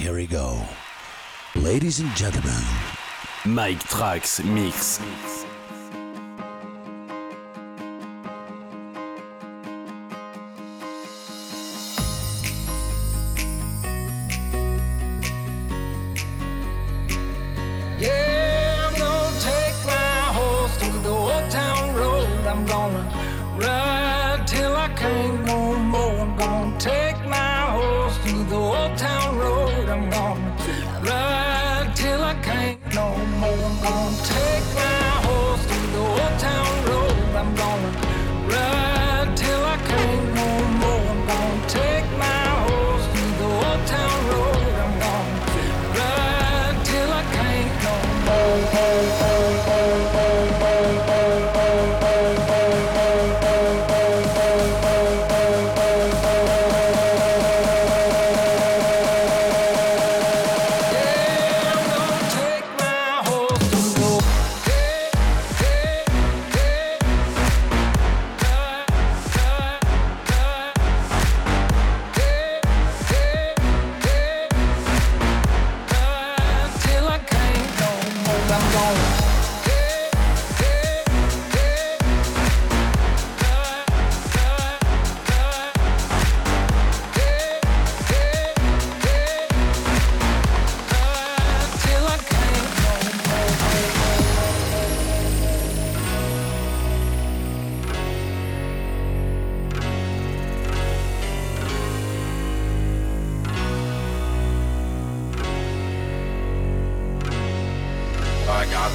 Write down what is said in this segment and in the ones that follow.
here we go. Ladies and gentlemen, Mike Trax Mix.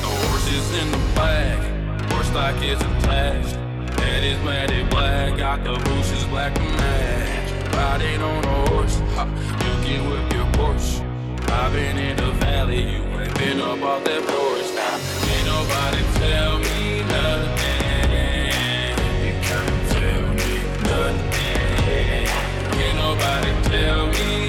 The horse is in the back, horse stock is attached. Head is matted black, got the bushes black and match. Riding on a horse, ha, you can whip your horse. I've been in the valley, you ain't been up off that porch. Now, ain't nobody tell me nothing. You can't tell me nothing. Can't nobody tell me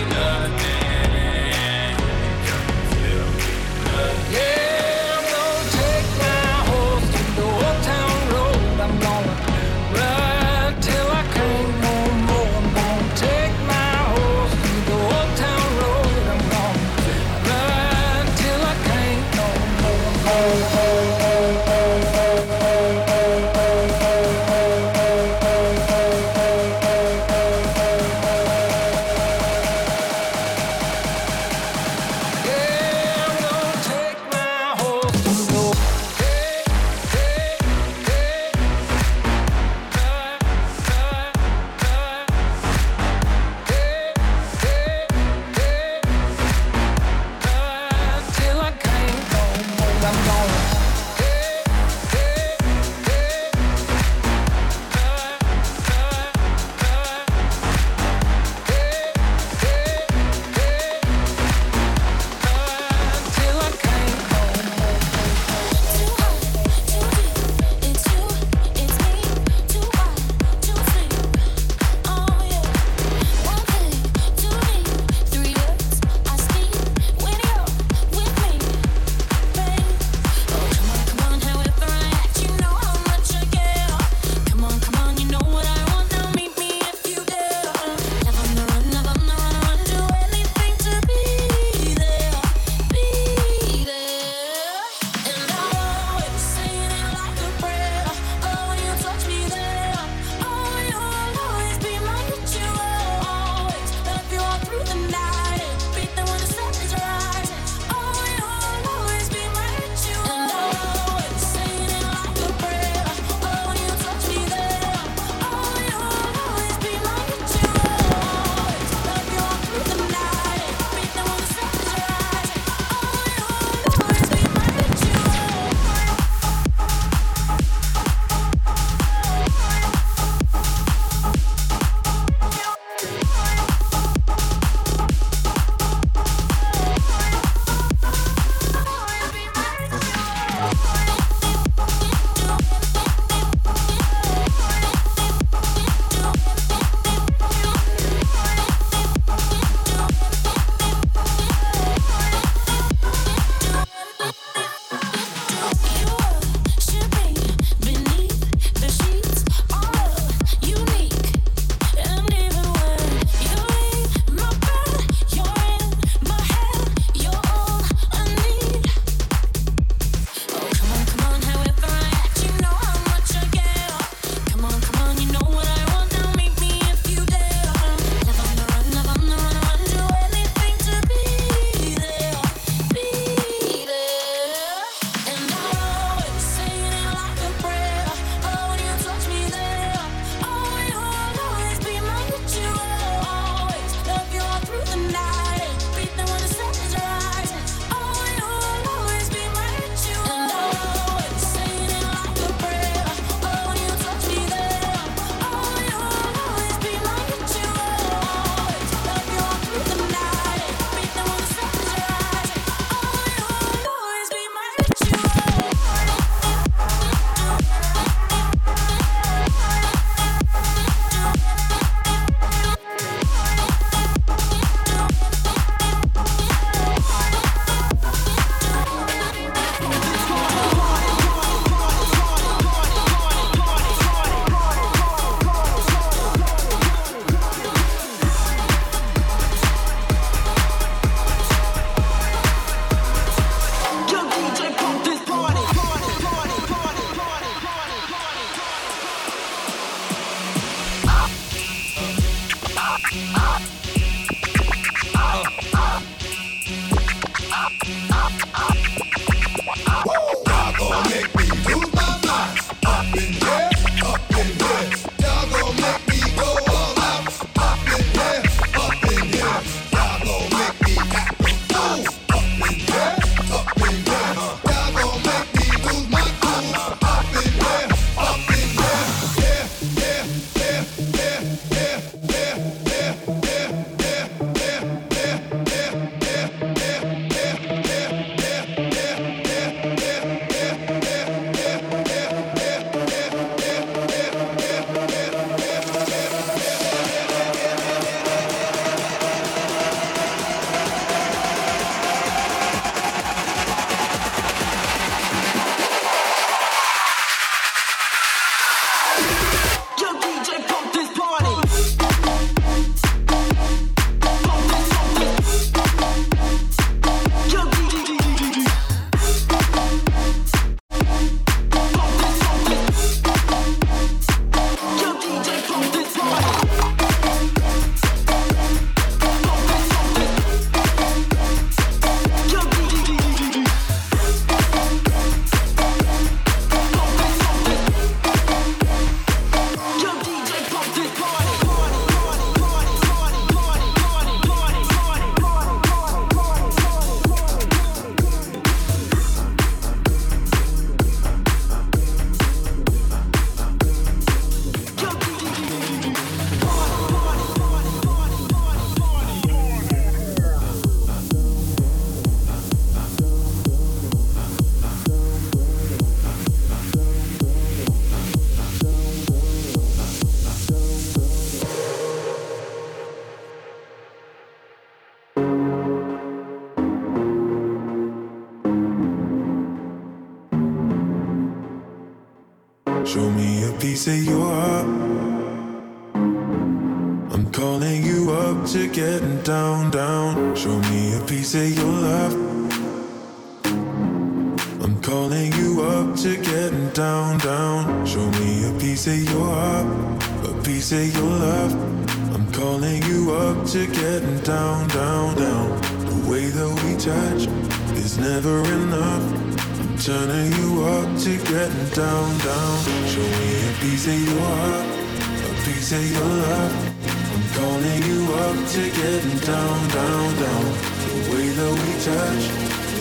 down, down. The way that we touch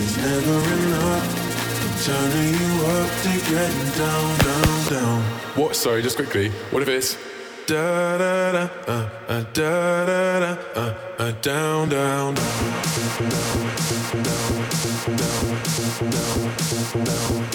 is never enough. Turning you up to getting down, down, down. What? Sorry, just quickly. What if it's da da da uh, uh, da da da uh, uh, down, down. down, down, down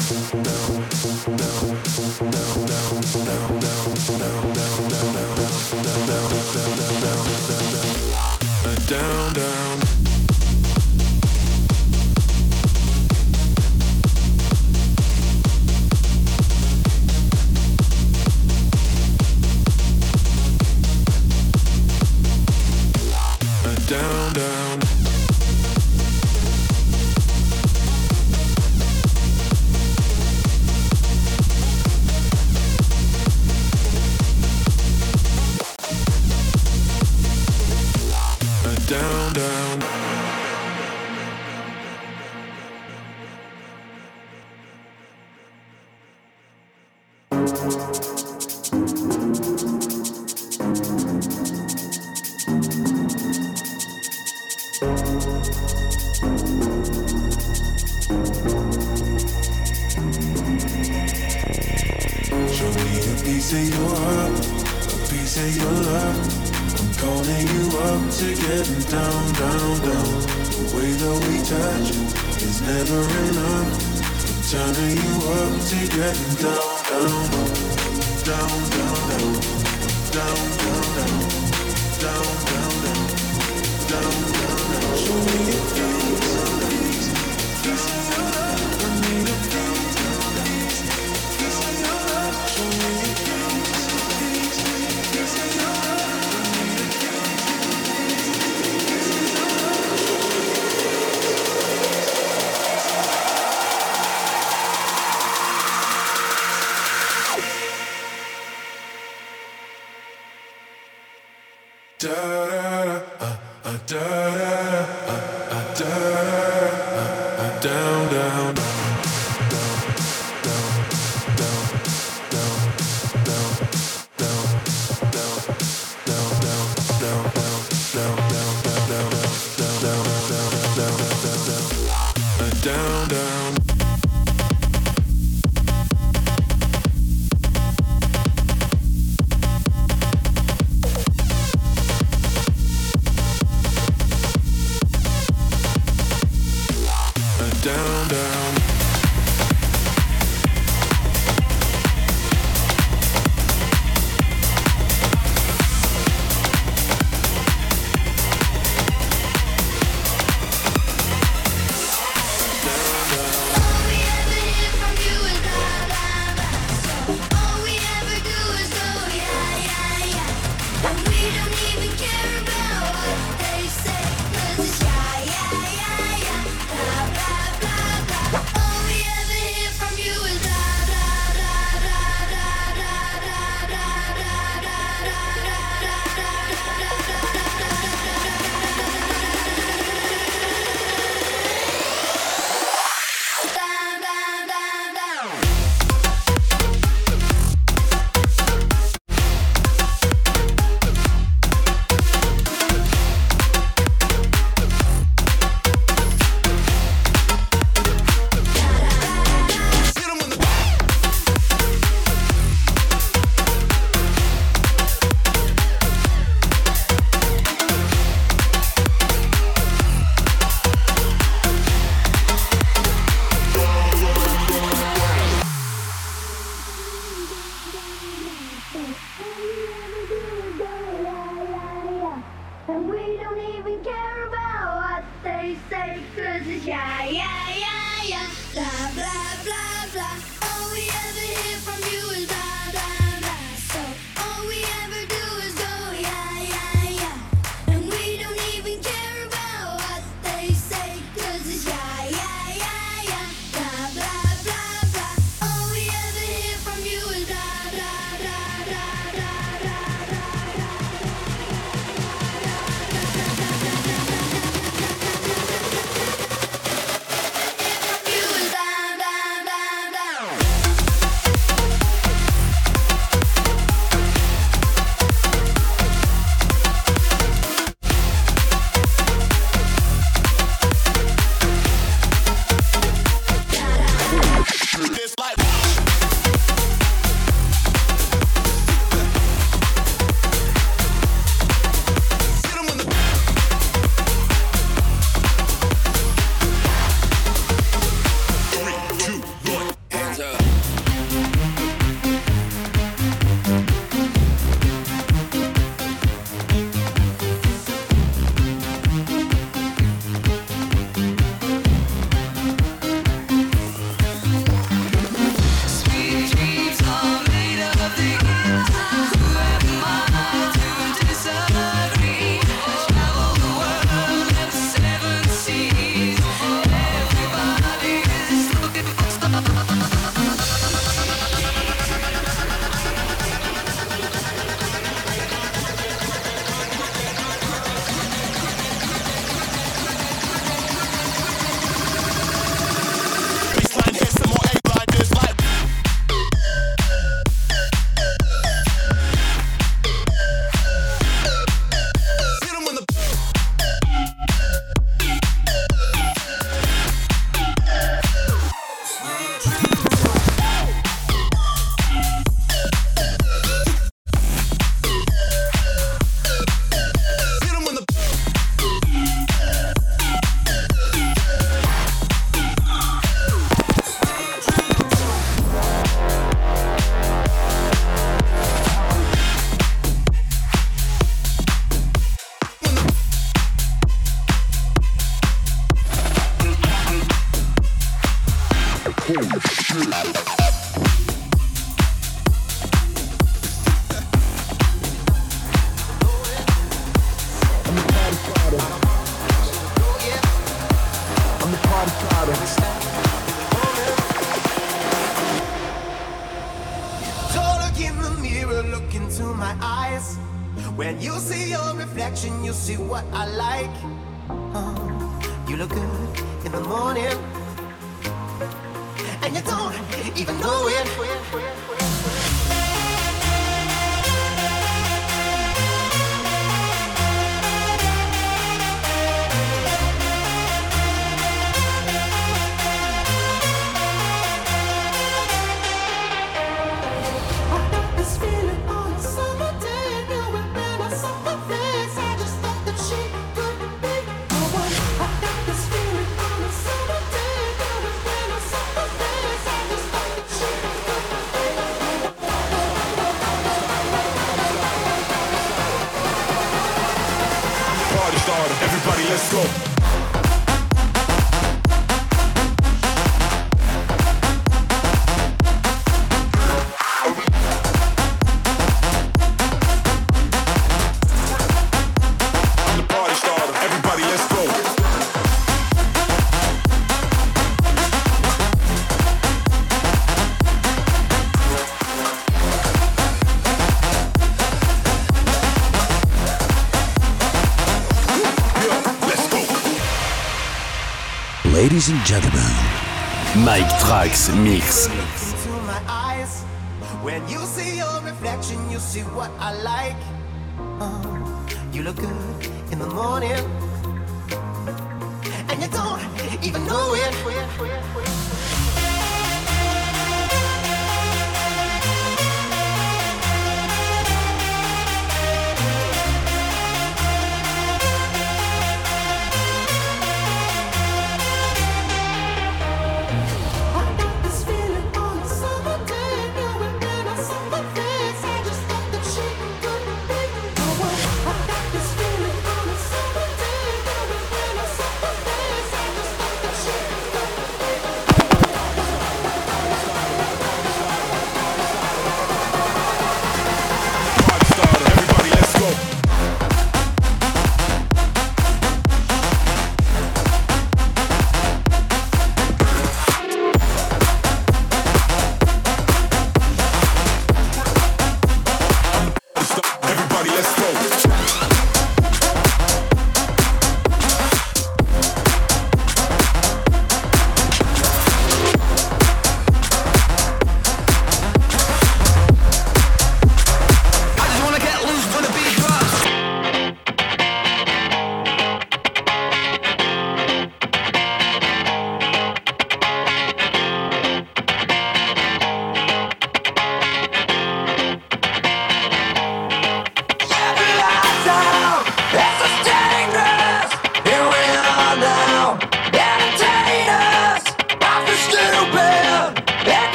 Ladies and gentlemen, Mike Trax Mix.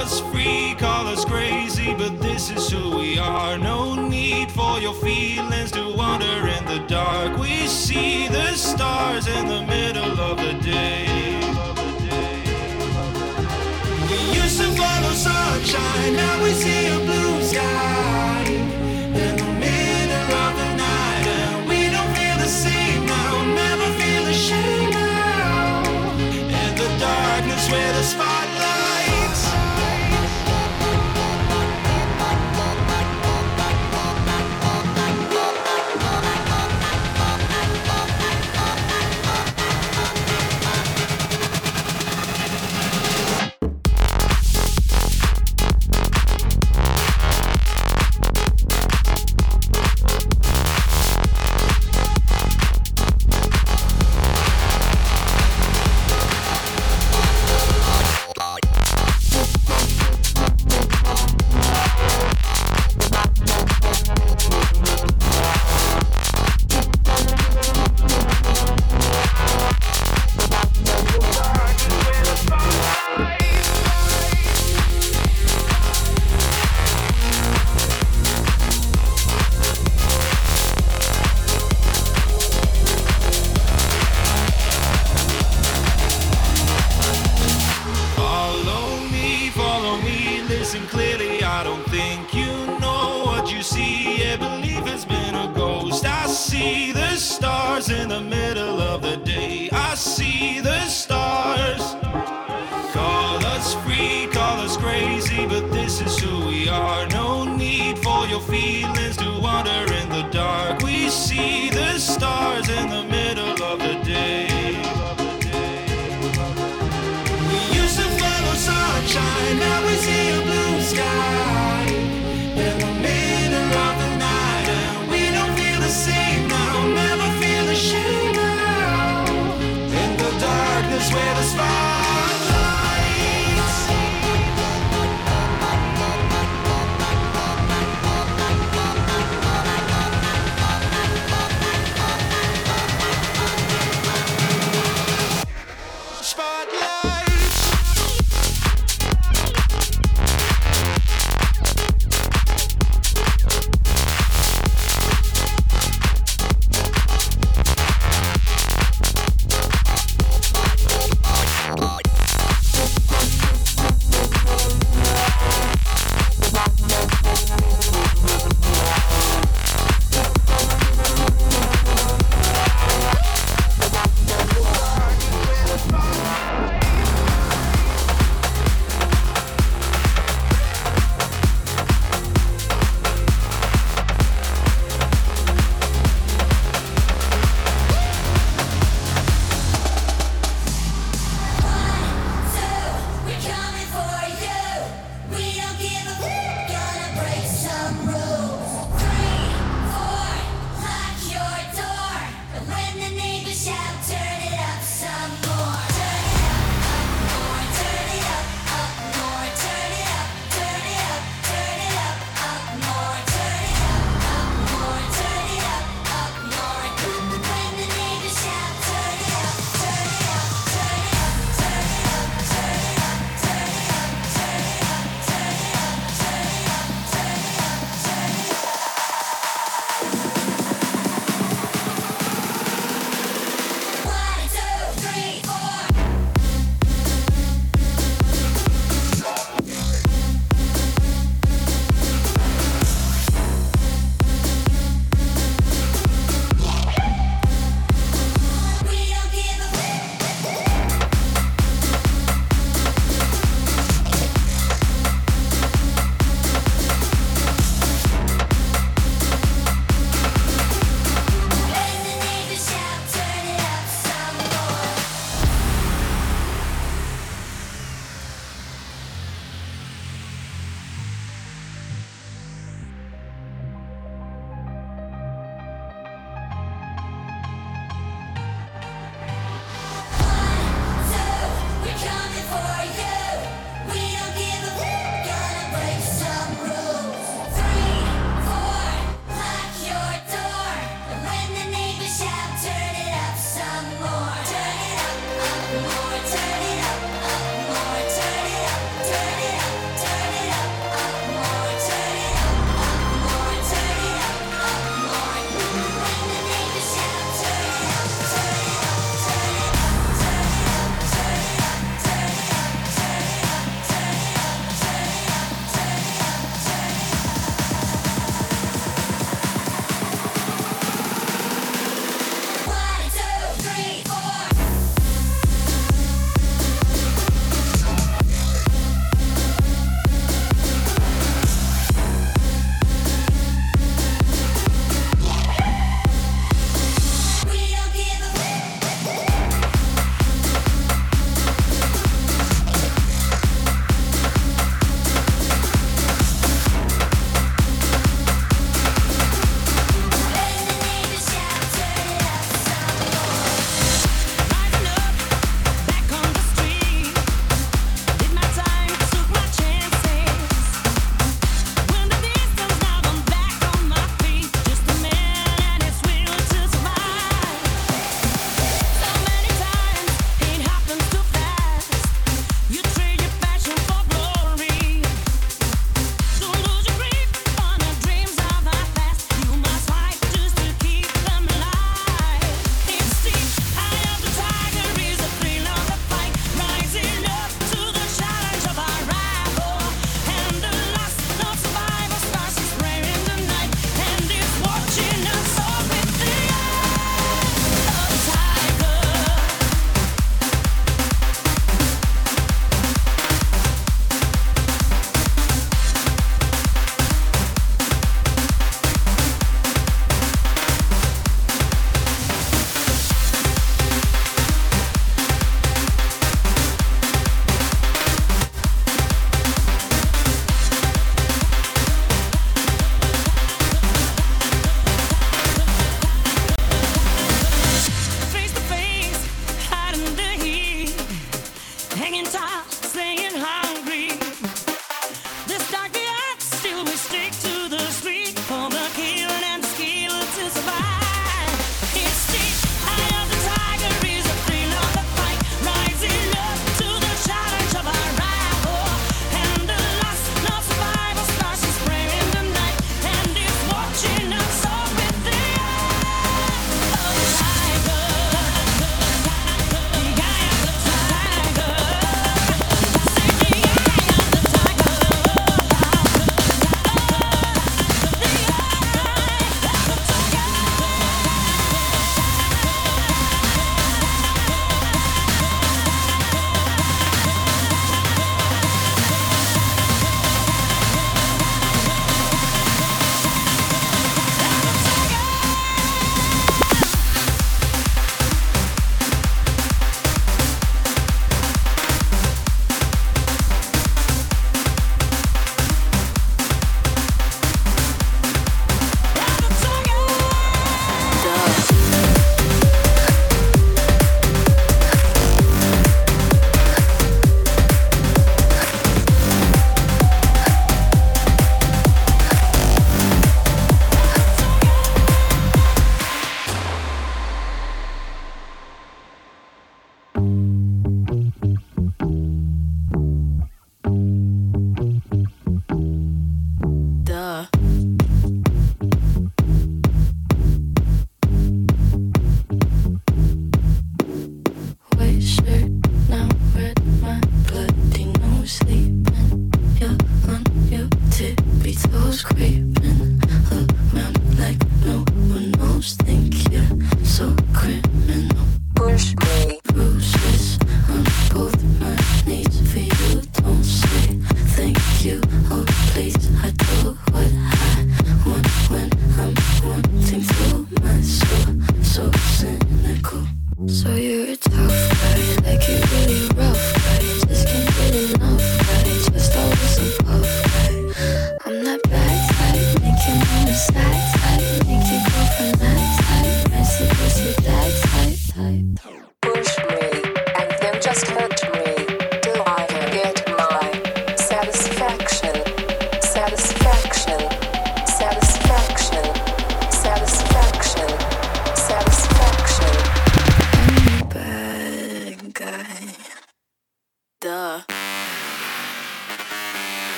us free, call us crazy, but this is who we are. No need for your feelings to wander in the dark. We see the stars in the middle of the day. We used to follow sunshine, now we see a blue sky.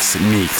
Trax Mix.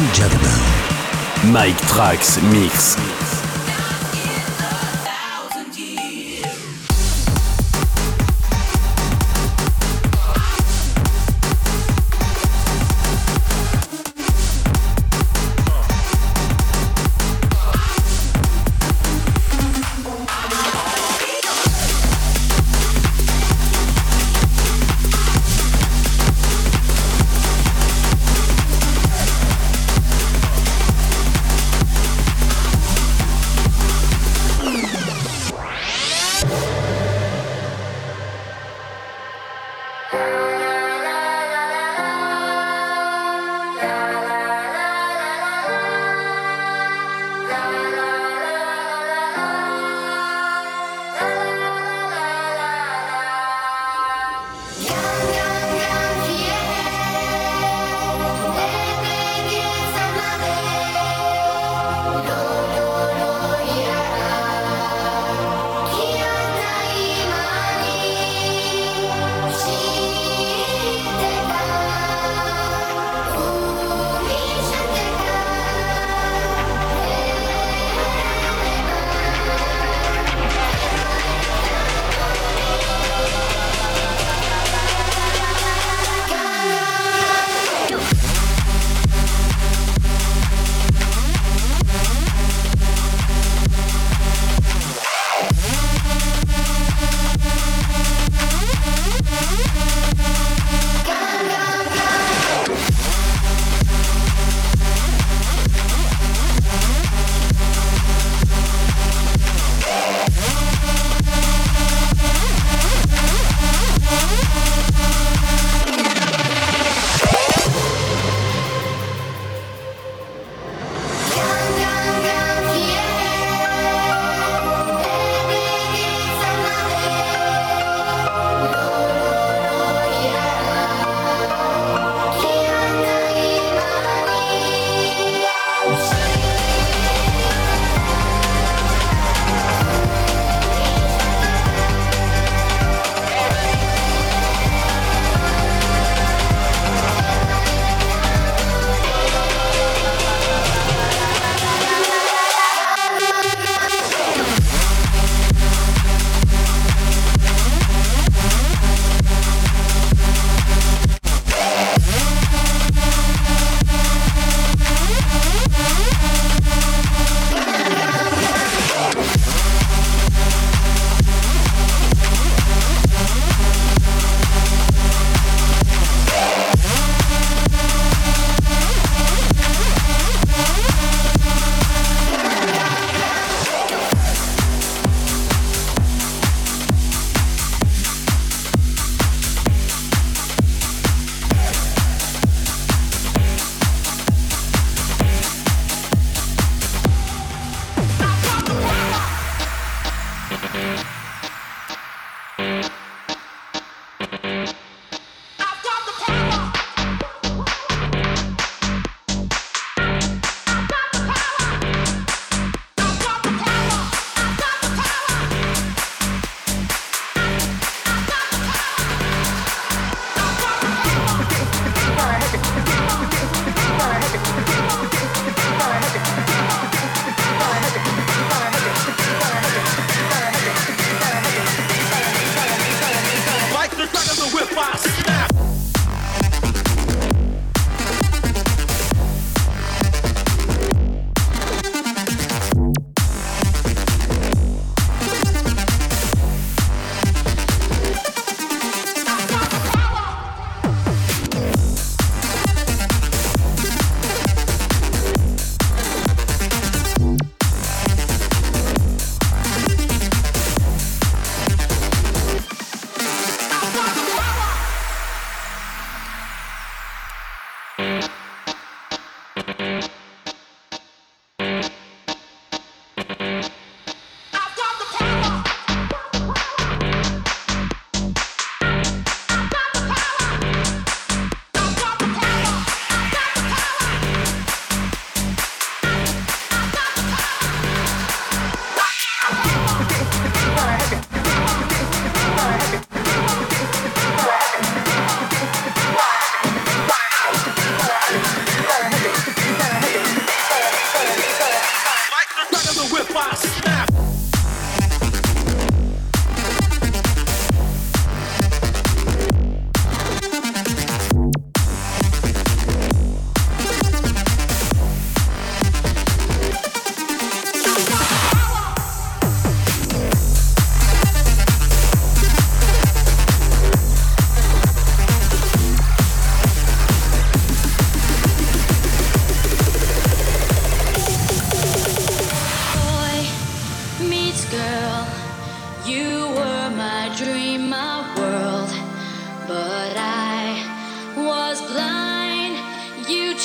Ladies and gentlemen, Mike Trax Mix.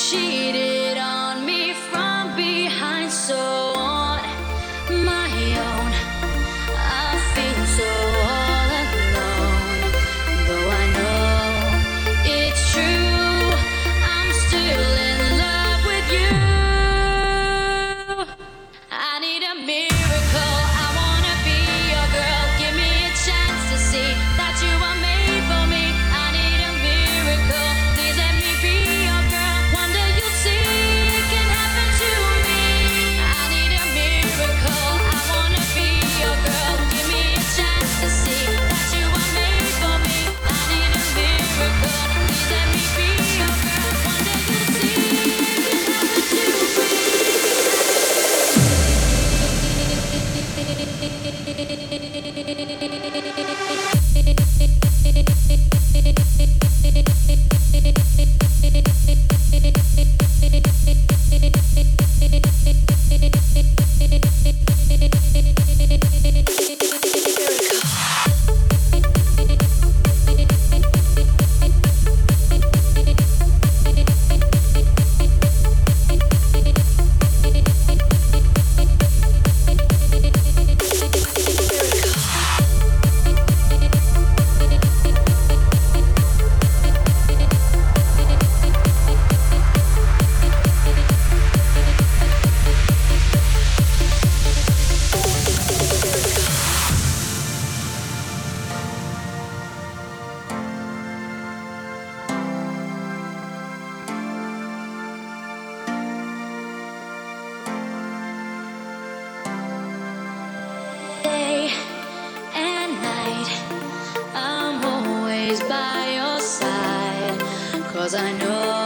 she Thank you. always by your side. Cause I know.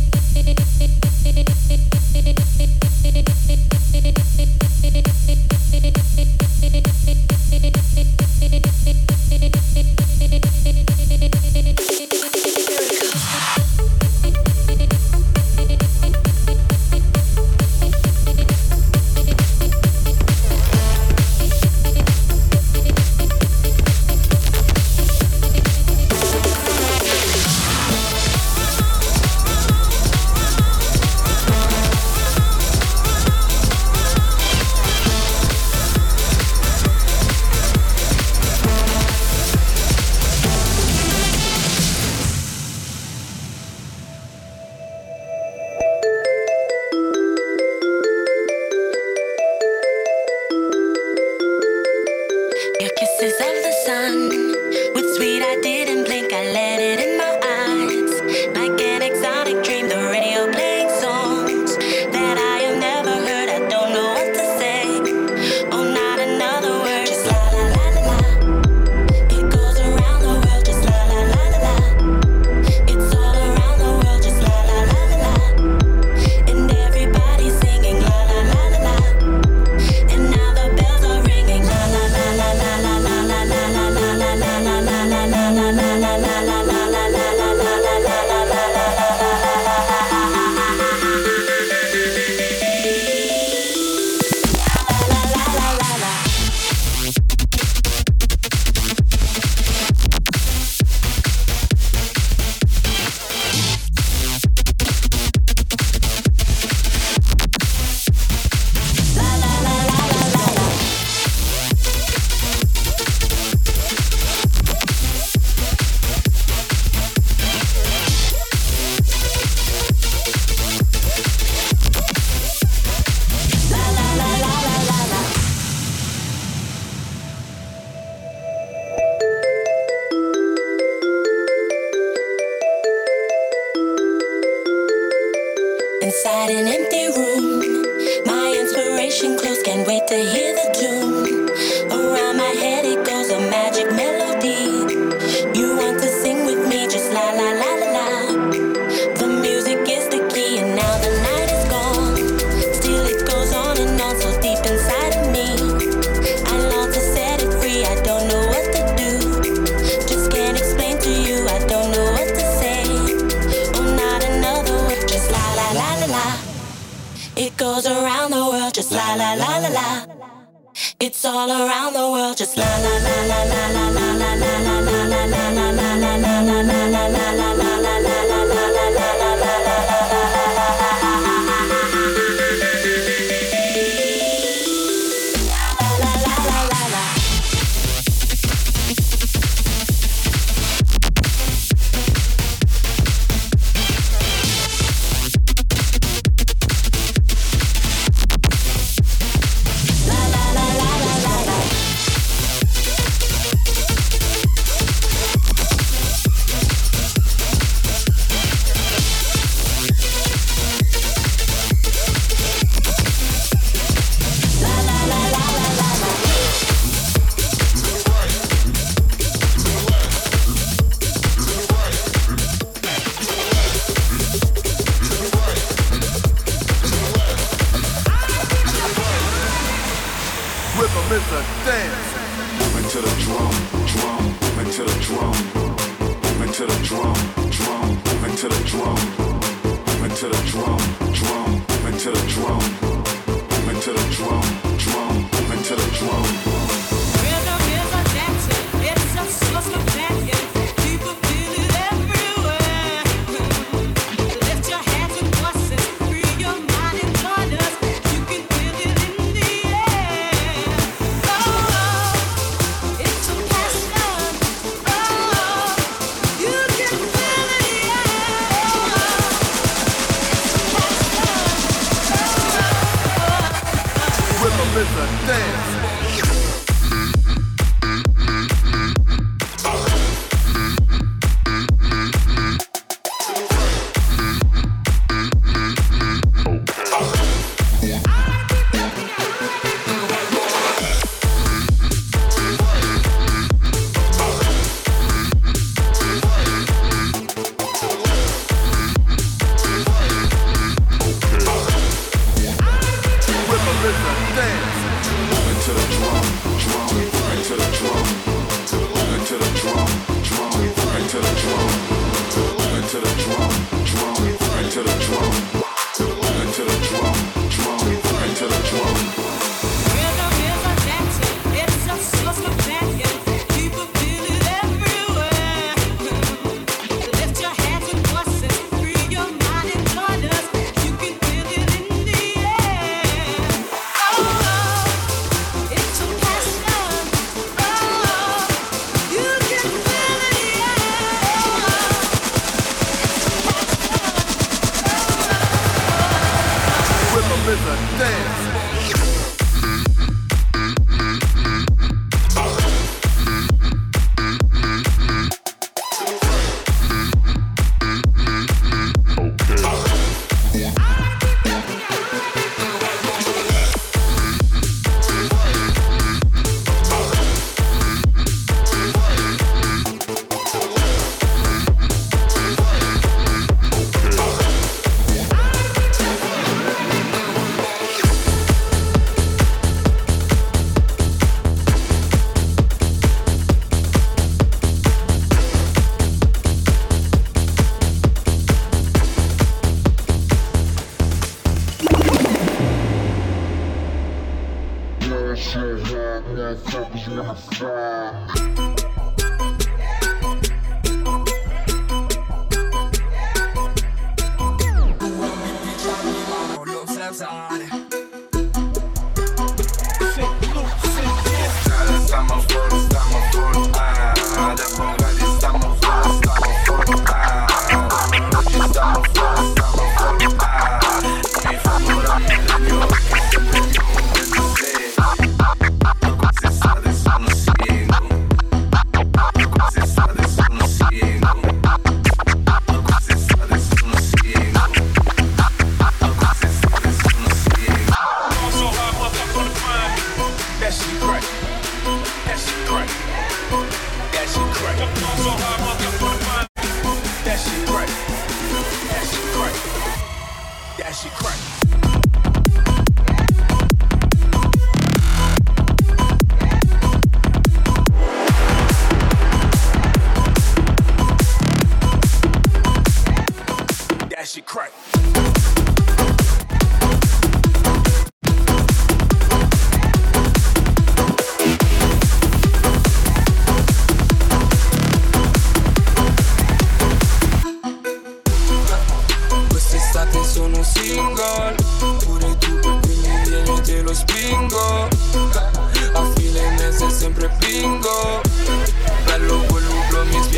all around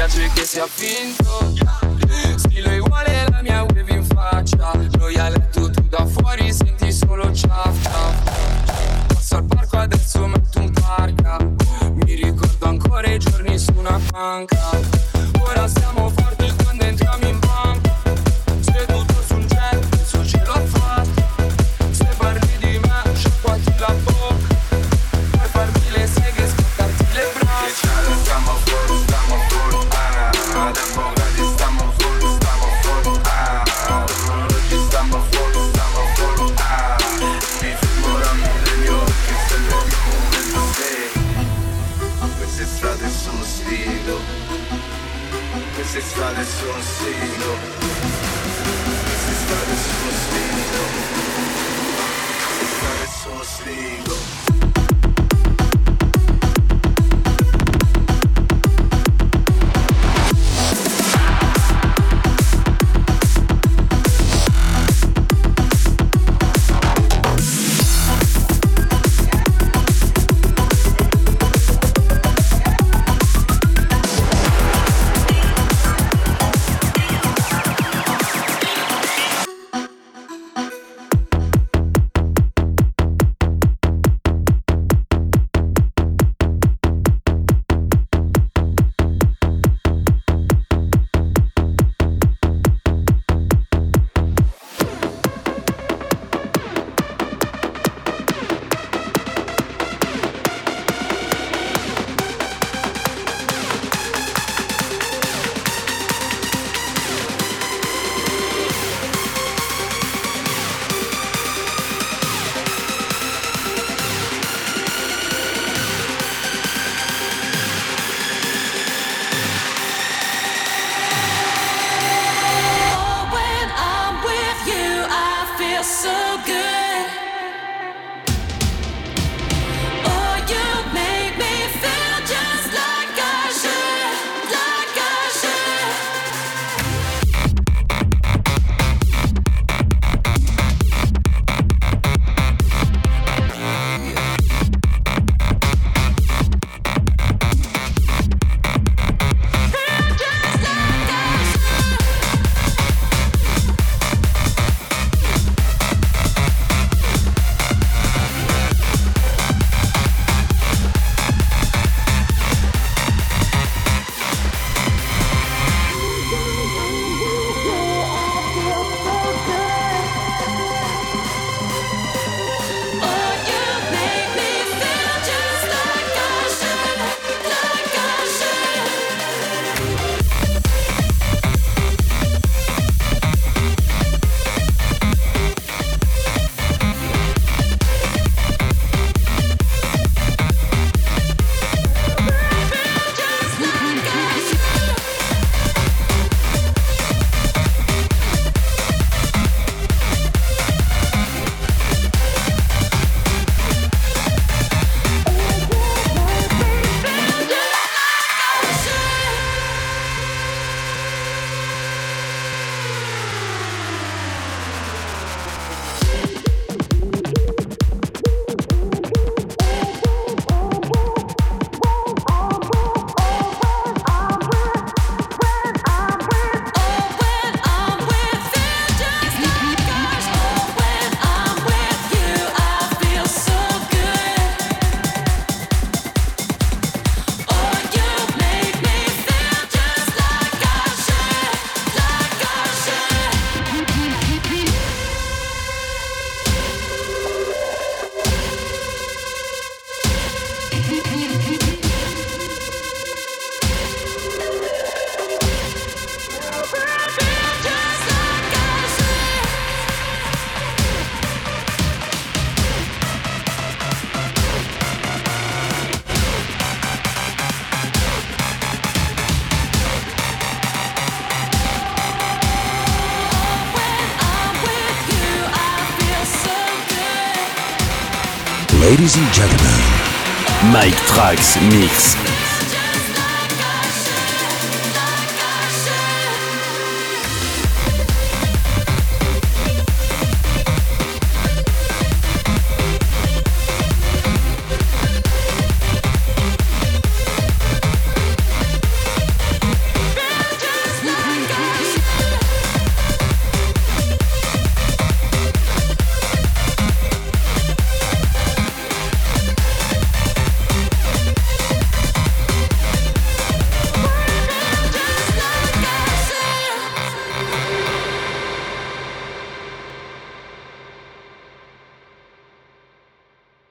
piace che sia finto. Stile uguale la mia wave in faccia. Noia letto tu da fuori senti solo ciaffa. Passo al parco adesso metto un parca. Mi ricordo ancora i giorni su una panca. Mike Trax Mix.